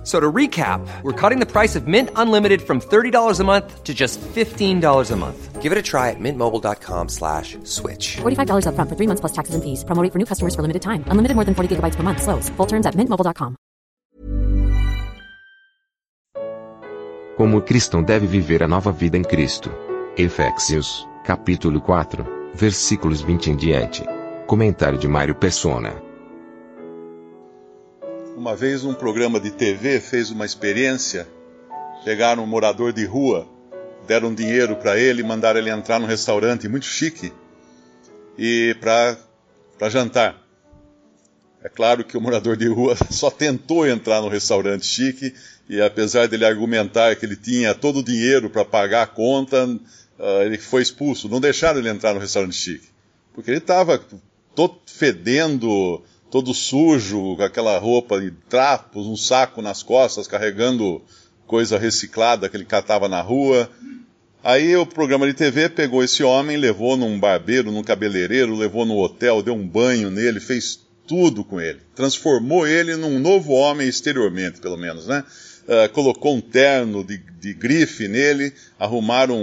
F- So to recap, we're cutting the price of Mint Unlimited from $30 a month to just $15 a month. Give it a try at mintmobile.com slash switch. $45 upfront for three months plus taxes and fees. Promo rate for new customers for limited time. Unlimited more than 40 gigabytes per month. Slows. Full terms at mintmobile.com. Como o cristão deve viver a nova vida em Cristo. Efésios, capítulo 4, versículos 20 em diante. Comentário de Mário Persona. Uma vez um programa de TV fez uma experiência, pegaram um morador de rua, deram dinheiro para ele, mandaram ele entrar num restaurante muito chique e para jantar. É claro que o morador de rua só tentou entrar no restaurante chique e apesar dele argumentar que ele tinha todo o dinheiro para pagar a conta, uh, ele foi expulso. Não deixaram ele entrar no restaurante chique, porque ele estava todo fedendo, todo sujo, com aquela roupa de trapos, um saco nas costas, carregando coisa reciclada que ele catava na rua. Aí o programa de TV pegou esse homem, levou num barbeiro, num cabeleireiro, levou no hotel, deu um banho nele, fez tudo com ele. Transformou ele num novo homem exteriormente, pelo menos, né? Uh, colocou um terno de, de grife nele, arrumaram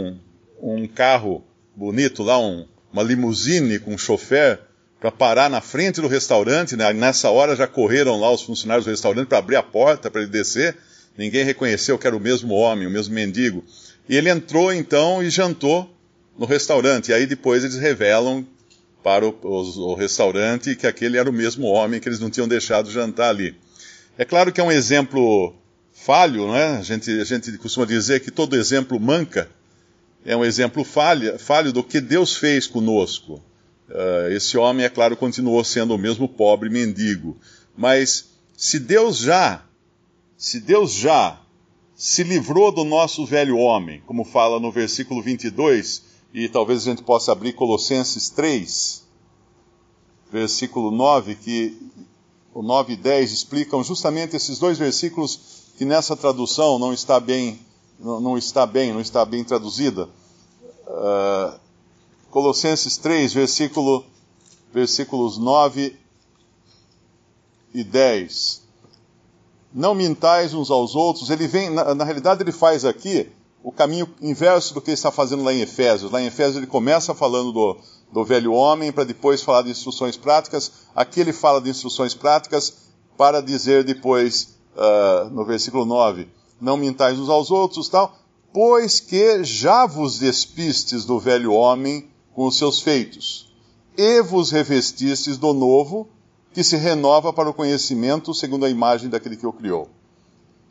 um, um carro bonito lá, um, uma limusine com um chofer, para parar na frente do restaurante. Né? Nessa hora já correram lá os funcionários do restaurante para abrir a porta para ele descer. Ninguém reconheceu que era o mesmo homem, o mesmo mendigo. E ele entrou então e jantou no restaurante. E aí depois eles revelam para o, o, restaurante que aquele era o mesmo homem que eles não tinham deixado jantar ali. É claro que é um exemplo falho, né? A gente, a gente costuma dizer que todo exemplo manca. É um exemplo falha, falho do que Deus fez conosco. Uh, esse homem, é claro, continuou sendo o mesmo pobre mendigo. Mas se Deus já, se Deus já se livrou do nosso velho homem, como fala no versículo 22, e talvez a gente possa abrir Colossenses 3, versículo 9, que o 9 e 10 explicam justamente esses dois versículos que nessa tradução não está bem, não, está bem, não está bem traduzida. Uh, Colossenses 3, versículo, versículos 9 e 10. Não mintais uns aos outros. Ele vem, na, na, realidade, ele faz aqui o caminho inverso do que ele está fazendo lá em Efésios. Lá em Efésios ele começa falando do, do velho homem, para depois falar de instruções práticas. Aqui ele fala de instruções práticas para dizer depois, uh, no versículo 9, não mintais uns aos outros, tal, pois que já vos despistes do velho homem com os seus feitos, e vos revestistes do novo, que se renova para o conhecimento segundo a imagem daquele que o criou.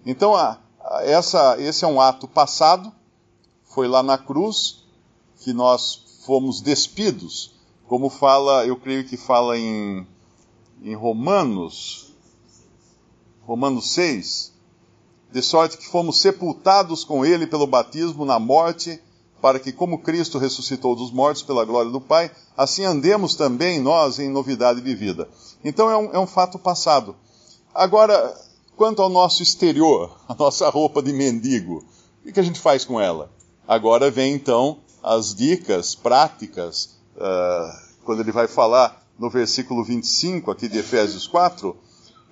Então, essa, esse é um ato passado, foi lá na cruz que nós fomos despidos, como fala, eu creio que fala em, em Romanos, Romanos 6, de sorte que fomos sepultados com ele pelo batismo na morte, para que, como Cristo ressuscitou dos mortos pela glória do Pai, assim andemos também nós em novidade de vida. Então é um, é um fato passado. Agora, quanto ao nosso exterior, a nossa roupa de mendigo, o que a gente faz com ela? Agora vem então as dicas práticas, uh, quando ele vai falar no versículo 25 aqui de Efésios 4,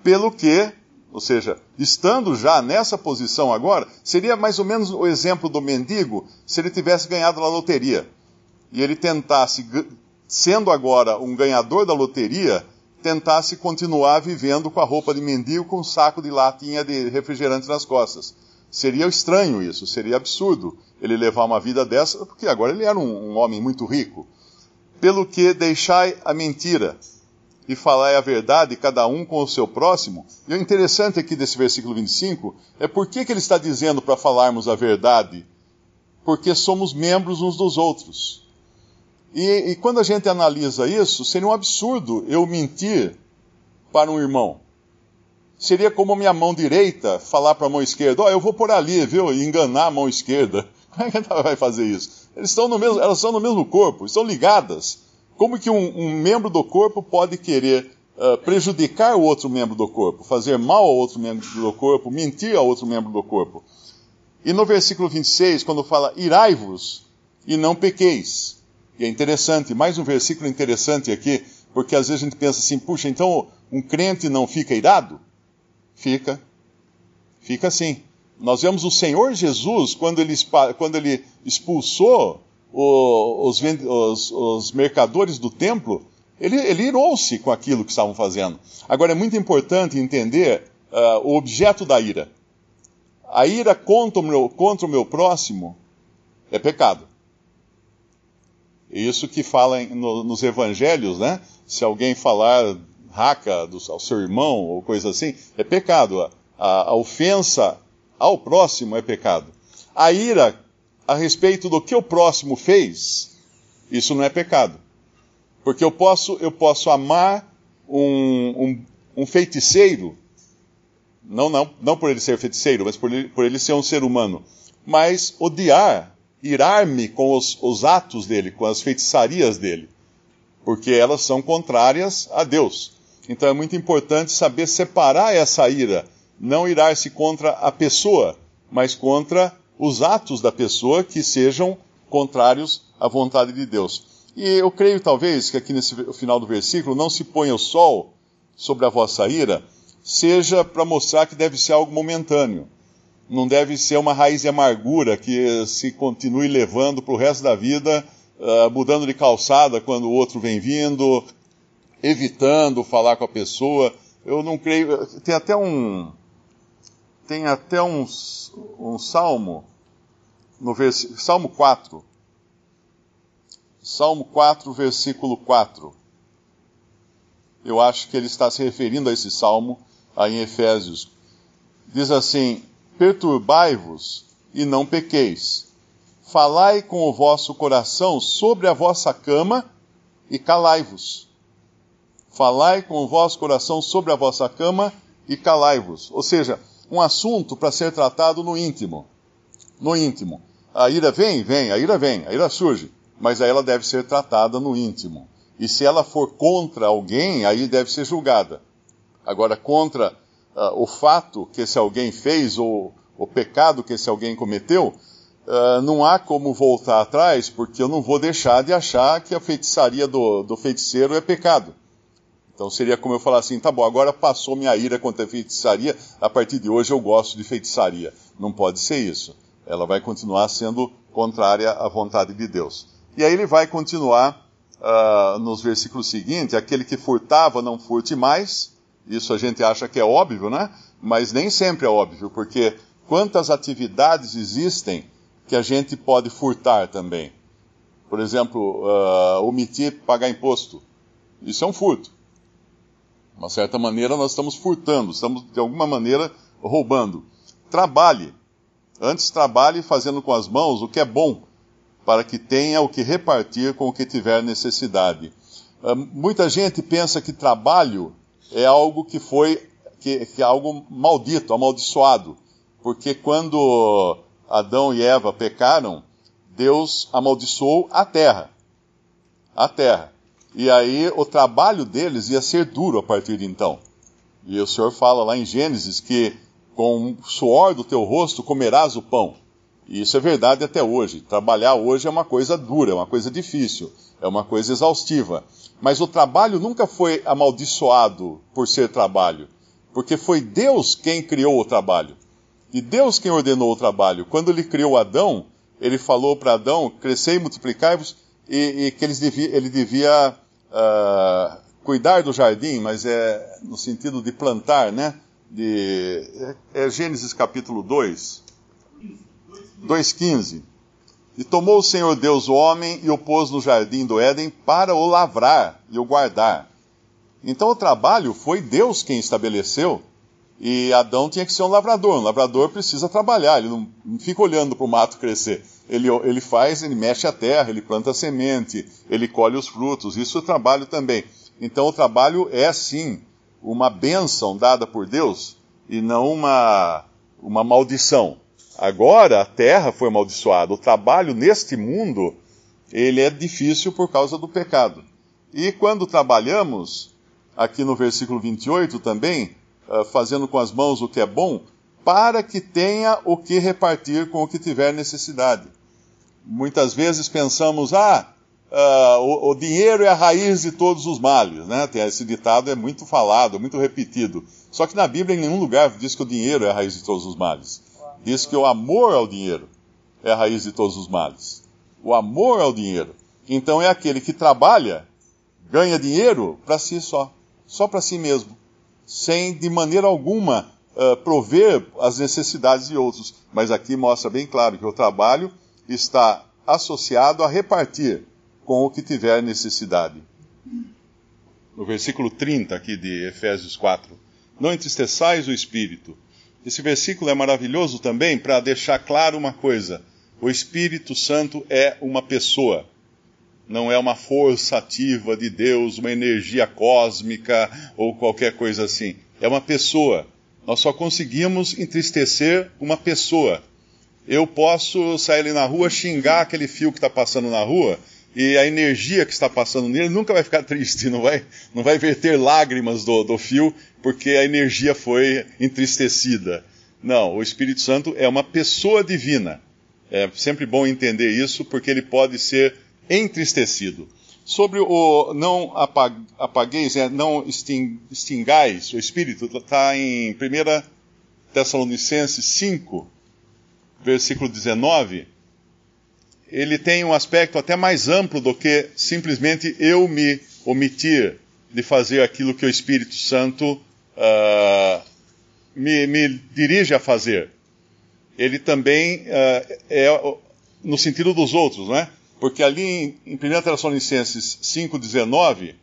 pelo que ou seja, estando já nessa posição agora, seria mais ou menos o exemplo do mendigo se ele tivesse ganhado na loteria. E ele tentasse, sendo agora um ganhador da loteria, tentasse continuar vivendo com a roupa de mendigo com um saco de latinha de refrigerante nas costas. Seria estranho isso, seria absurdo ele levar uma vida dessa, porque agora ele era um, um homem muito rico. Pelo que deixai a mentira e falai a verdade, cada um com o seu próximo. E o interessante aqui desse versículo 25 é por que, que ele está dizendo para falarmos a verdade? Porque somos membros uns dos outros. E, e, quando a gente analisa isso, seria um absurdo eu mentir para um irmão. Seria como a minha mão direita falar para a mão esquerda: Ó, oh, eu vou por ali, viu? E enganar a mão esquerda. Como é que ela vai fazer isso? Eles estão no mesmo, elas estão no mesmo corpo, estão ligadas. Como que um, um membro do corpo pode querer uh, prejudicar o outro membro do corpo, fazer mal ao outro membro do corpo, mentir ao outro membro do corpo. E no versículo 26, quando fala irai-vos e não pequeis. E é interessante, mais um versículo interessante aqui, porque às vezes a gente pensa assim, puxa, então um crente não fica irado? Fica. Fica assim. Nós vemos o Senhor Jesus, quando ele, quando ele expulsou os, os, os, mercadores do templo, ele, ele irou-se com aquilo que estavam fazendo. Agora é muito importante entender uh, o objeto da ira. A ira contra o meu, contra o meu próximo é pecado. Isso que fala em, no, nos evangelhos, né? Se alguém falar raca do, ao seu irmão ou coisa assim, é pecado. A, a ofensa ao próximo é pecado. A ira a respeito do que o próximo fez, isso não é pecado. Porque eu posso, eu posso amar um, um, um feiticeiro, não, não, não por ele ser feiticeiro, mas por ele, por ele ser um ser humano, mas odiar, irar-me com os, os atos dele, com as feitiçarias dele, porque elas são contrárias a Deus. Então é muito importante saber separar essa ira, não irar-se contra a pessoa, mas contra os atos da pessoa que sejam contrários à vontade de Deus. E eu creio, talvez, que aqui nesse final do versículo, não se ponha o sol sobre a vossa ira, seja para mostrar que deve ser algo momentâneo. Não deve ser uma raiz de amargura que se continue levando para o resto da vida, uh, mudando de calçada quando o outro vem vindo, evitando falar com a pessoa. Eu não creio. Tem até um. Tem até um, salmo, no vers, Salmo 4, Salmo 4, versículo 4. Eu acho que ele está se referindo a esse salmo aí em Efésios. Diz assim: Perturbai-vos e não pequeis. Falai com o vosso coração sobre a vossa cama e calai-vos. Falai com o vosso coração sobre a vossa cama e calai-vos. Ou seja, um assunto para ser tratado no íntimo. No íntimo. A ira vem? Vem. A ira vem. A ira surge mas aí ela deve ser tratada no íntimo. E se ela for contra alguém, aí deve ser julgada. Agora, contra uh, o fato que esse alguém fez ou o pecado que esse alguém cometeu, uh, não há como voltar atrás, porque eu não vou deixar de achar que a feitiçaria do, do feiticeiro é pecado. Então seria como eu falar assim, tá bom, agora passou minha ira contra a feitiçaria, a partir de hoje eu gosto de feitiçaria. Não pode ser isso. Ela vai continuar sendo contrária à vontade de Deus. E aí ele vai continuar uh, nos versículos seguintes: aquele que furtava, não furte mais. Isso a gente acha que é óbvio, né? Mas nem sempre é óbvio, porque quantas atividades existem que a gente pode furtar também? Por exemplo, uh, omitir pagar imposto. Isso é um furto. De uma certa maneira, nós estamos furtando, estamos de alguma maneira roubando. Trabalhe. Antes trabalhe fazendo com as mãos o que é bom para que tenha o que repartir com o que tiver necessidade. Ah, muita gente pensa que trabalho é algo que foi que, que é algo maldito, amaldiçoado, porque quando Adão e Eva pecaram, Deus amaldiçoou a terra, a terra. E aí o trabalho deles ia ser duro a partir de então. E o Senhor fala lá em Gênesis que com o suor do teu rosto comerás o pão. E isso é verdade até hoje. Trabalhar hoje é uma coisa dura, é uma coisa difícil, é uma coisa exaustiva. Mas o trabalho nunca foi amaldiçoado por ser trabalho, porque foi Deus quem criou o trabalho. E Deus quem ordenou o trabalho. Quando ele criou Adão, ele falou para Adão: crescei e multiplicai-vos, e, e, que devia, ele devia uh, cuidar do jardim, mas é no sentido de plantar, né? De, é, é Gênesis capítulo 2 2,15. E tomou o Senhor Deus o homem e o pôs no jardim do Éden para o lavrar e o guardar. Então o trabalho foi Deus quem estabeleceu. E Adão tinha que ser um lavrador. Um lavrador precisa trabalhar, ele não, fica olhando para o mato crescer. Ele, ele faz, ele mexe a terra, ele planta a semente, ele colhe os frutos. Isso é trabalho também. Então o trabalho é sim uma bênção dada por Deus e não uma, uma maldição. Agora a terra foi amaldiçoada. O trabalho neste mundo, ele é difícil por causa do pecado. E quando trabalhamos, aqui no versículo 28 também, fazendo com as mãos o que é bom, para que tenha o que repartir com o que tiver necessidade. Muitas vezes pensamos, ah, uh, o, o, dinheiro é a raiz de todos os males, né? Esse ditado é muito falado, muito repetido. Só que na Bíblia, em nenhum lugar diz que o dinheiro é a raiz de todos os males. Diz que o amor ao dinheiro é a raiz de todos os males. O amor ao dinheiro. Então é aquele que trabalha, ganha dinheiro para si só, só para si mesmo, sem de maneira alguma uh, prover as necessidades de outros. Mas aqui mostra bem claro que o trabalho está associado a repartir com o que tiver necessidade. No versículo 30 aqui de Efésios 4. Não entristeçais o espírito. Esse versículo é maravilhoso também para deixar claro uma coisa: o Espírito Santo é uma pessoa, não é uma força ativa de Deus, uma energia cósmica ou qualquer coisa assim. É uma pessoa. Nós só conseguimos entristecer uma pessoa. Eu posso sair ali na rua, xingar aquele fio que está passando na rua, e a energia que está passando nele nunca vai ficar triste, não vai, não vai verter lágrimas do, do fio, porque a energia foi entristecida. Não, o Espírito Santo é uma pessoa divina. É sempre bom entender isso, porque ele pode ser entristecido. Sobre o não apagueis, é, não extingais o Espírito, está em 1 Tessalonicenses 5, versículo 19 ele tem um aspecto até mais amplo do que simplesmente eu me omitir de fazer aquilo que o Espírito Santo uh, me, me, dirige a fazer. Ele também uh, é no sentido dos outros, não é? Porque ali em, em 1 Tessalonicenses 5,19,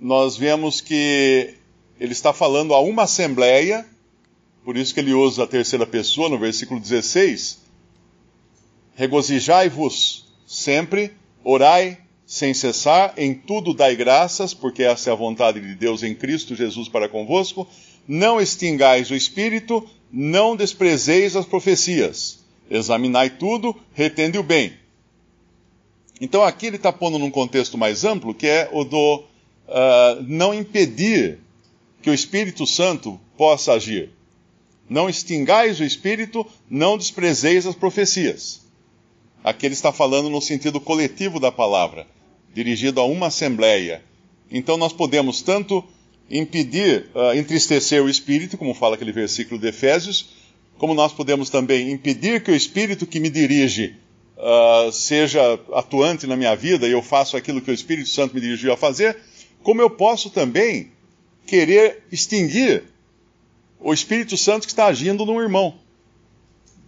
nós vemos que ele está falando a uma assembleia, por isso que ele usa a terceira pessoa no versículo 16, Regozijai-vos sempre, orai sem cessar, em tudo dai graças, porque essa é a vontade de Deus em Cristo Jesus para convosco. Não extingais o espírito, não desprezeis as profecias. Examinai tudo, retende o bem. Então aqui ele está pondo num contexto mais amplo, que é o do uh, não impedir que o Espírito Santo possa agir. Não extingais o espírito, não desprezeis as profecias. Aqui ele está falando no sentido coletivo da palavra, dirigido a uma assembleia. Então nós podemos tanto impedir, uh, entristecer o espírito, como fala aquele versículo de Efésios, como nós podemos também impedir que o espírito que me dirige uh, seja atuante na minha vida e eu faço aquilo que o Espírito Santo me dirigiu a fazer, como eu posso também querer extinguir o Espírito Santo que está agindo num irmão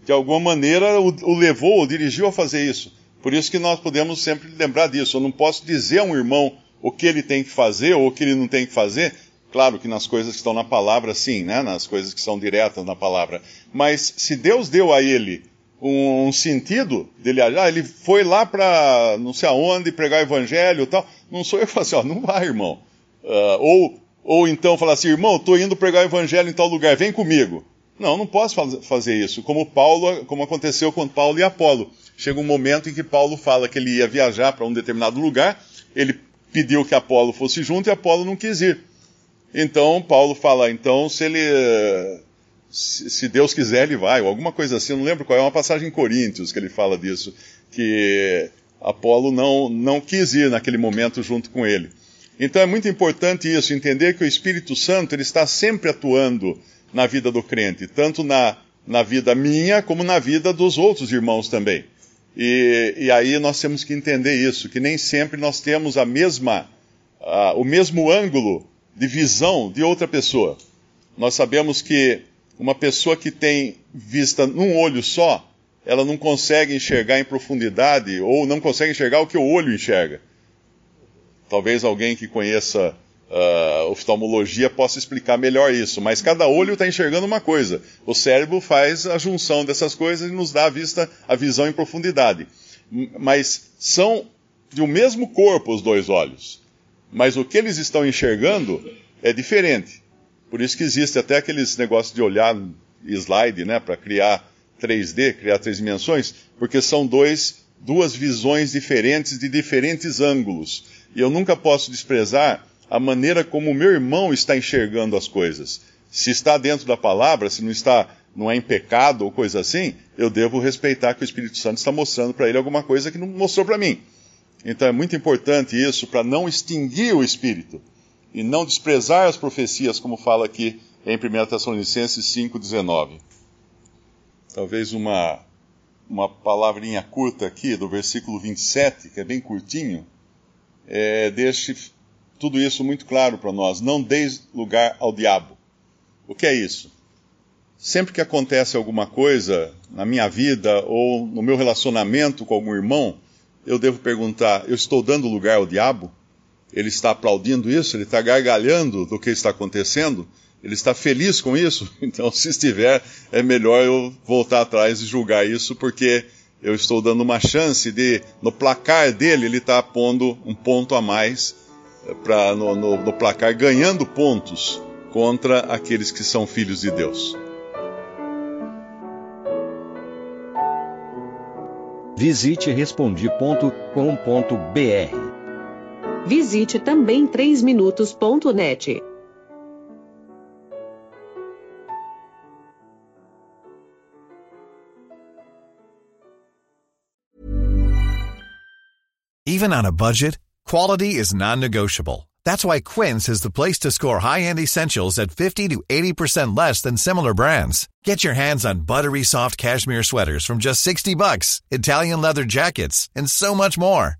de alguma maneira, o, o levou, o dirigiu a fazer isso. Por isso que nós podemos sempre lembrar disso. Eu não posso dizer a um irmão o que ele tem que fazer ou o que ele não tem que fazer. Claro que nas coisas que estão na palavra, sim, né? nas coisas que são diretas na palavra. Mas se Deus deu a ele um, um sentido dele ah, ele foi lá para não sei aonde pregar o evangelho e tal, não sou eu que falo assim, ó, não vai, irmão. Uh, ou, ou então falar assim, irmão, estou indo pregar o evangelho em tal lugar, vem comigo. Não, não posso fazer isso. Como Paulo, como aconteceu com Paulo e Apolo. Chega um momento em que Paulo fala que ele ia viajar para um determinado lugar, ele pediu que Apolo fosse junto e Apolo não quis ir. Então Paulo fala, então se ele se Deus quiser ele vai, ou alguma coisa assim, eu não lembro qual é uma passagem em Coríntios que ele fala disso, que Apolo não não quis ir naquele momento junto com ele. Então é muito importante isso, entender que o Espírito Santo ele está sempre atuando na vida do crente, tanto na, na vida minha como na vida dos outros irmãos também. E, e aí nós temos que entender isso, que nem sempre nós temos a mesma, o mesmo ângulo de visão de outra pessoa. Nós sabemos que uma pessoa que tem vista num olho só, ela não consegue enxergar em profundidade ou não consegue enxergar o que o olho enxerga. Talvez alguém que conheça uh, oftalmologia possa explicar melhor isso, mas cada olho está enxergando uma coisa. O cérebro faz a junção dessas coisas e nos dá a vista, a visão em profundidade. Mas são de um mesmo corpo os dois olhos. Mas o que eles estão enxergando é diferente. Por isso que existe até aqueles negócios de olhar slide, né, para criar 3D, criar três dimensões, porque são dois, duas visões diferentes de diferentes ângulos. E eu nunca posso desprezar a maneira como o meu irmão está enxergando as coisas. Se está dentro da palavra, se não está, não é em pecado ou coisa assim, eu devo respeitar que o Espírito Santo está mostrando para ele alguma coisa que não mostrou para mim. Então é muito importante isso para não extinguir o Espírito e não desprezar as profecias, como fala aqui em 1 Tessalonicenses 5,19. Talvez uma, uma palavrinha curta aqui, do versículo 27, que é bem curtinho, é, deixe tudo isso muito claro para nós. Não deis lugar ao diabo. O que é isso? Sempre que acontece alguma coisa na minha vida ou no meu relacionamento com algum irmão, eu devo perguntar: eu estou dando lugar ao diabo? Ele está aplaudindo isso? Ele está gargalhando do que está acontecendo? Ele está feliz com isso? Então, se estiver, é melhor eu voltar atrás e julgar isso, porque eu estou dando uma chance de, no placar dele, ele está pondo um ponto a mais pra, no, no, no placar, ganhando pontos contra aqueles que são filhos de Deus. Visite respondi.com.br. Visite também 3minutos.net. Even on a budget, quality is non-negotiable. That's why Quince is the place to score high-end essentials at 50 to 80% less than similar brands. Get your hands on buttery soft cashmere sweaters from just 60 bucks, Italian leather jackets, and so much more.